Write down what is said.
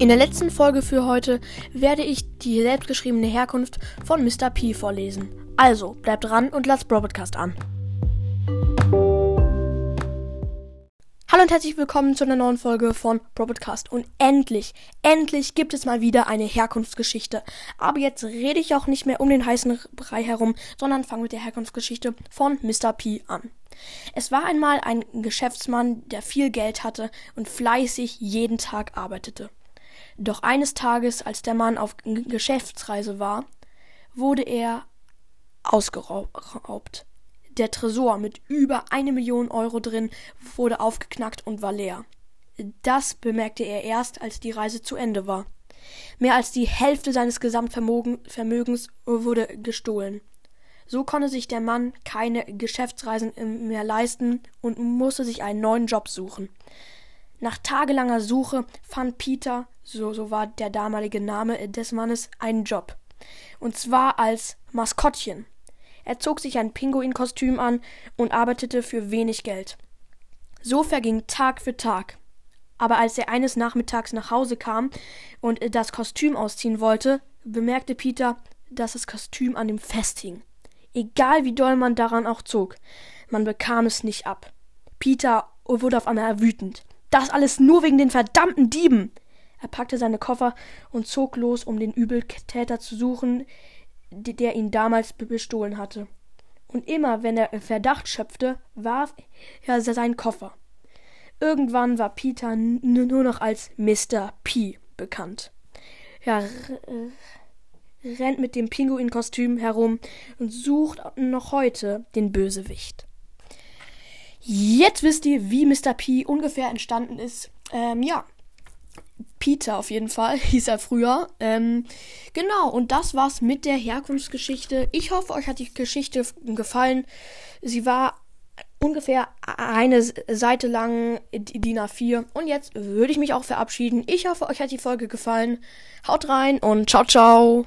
In der letzten Folge für heute werde ich die selbstgeschriebene Herkunft von Mr. P vorlesen. Also, bleibt dran und lasst Broadcast an. Hallo und herzlich willkommen zu einer neuen Folge von Broadcast. Und endlich, endlich gibt es mal wieder eine Herkunftsgeschichte. Aber jetzt rede ich auch nicht mehr um den heißen Brei herum, sondern fange mit der Herkunftsgeschichte von Mr. P an. Es war einmal ein Geschäftsmann, der viel Geld hatte und fleißig jeden Tag arbeitete. Doch eines Tages, als der Mann auf Geschäftsreise war, wurde er ausgeraubt. Der Tresor mit über eine Million Euro drin wurde aufgeknackt und war leer. Das bemerkte er erst, als die Reise zu Ende war. Mehr als die Hälfte seines Gesamtvermögens wurde gestohlen. So konnte sich der Mann keine Geschäftsreisen mehr leisten und musste sich einen neuen Job suchen. Nach tagelanger Suche fand Peter, so, so war der damalige Name des Mannes, einen Job. Und zwar als Maskottchen. Er zog sich ein Pinguinkostüm an und arbeitete für wenig Geld. So verging Tag für Tag. Aber als er eines Nachmittags nach Hause kam und das Kostüm ausziehen wollte, bemerkte Peter, dass das Kostüm an ihm festhing. Egal wie doll man daran auch zog, man bekam es nicht ab. Peter wurde auf einmal wütend. Das alles nur wegen den verdammten Dieben. Er packte seine Koffer und zog los, um den Übeltäter zu suchen, der ihn damals bestohlen hatte. Und immer, wenn er Verdacht schöpfte, warf er seinen Koffer. Irgendwann war Peter nur noch als Mr. P bekannt. Er rennt mit dem Pinguinkostüm herum und sucht noch heute den Bösewicht. Jetzt wisst ihr, wie Mr. P ungefähr entstanden ist. Ähm, ja. Peter auf jeden Fall hieß er früher. Ähm, genau, und das war's mit der Herkunftsgeschichte. Ich hoffe, euch hat die Geschichte gefallen. Sie war ungefähr eine Seite lang, DIN A4. Und jetzt würde ich mich auch verabschieden. Ich hoffe, euch hat die Folge gefallen. Haut rein und ciao, ciao.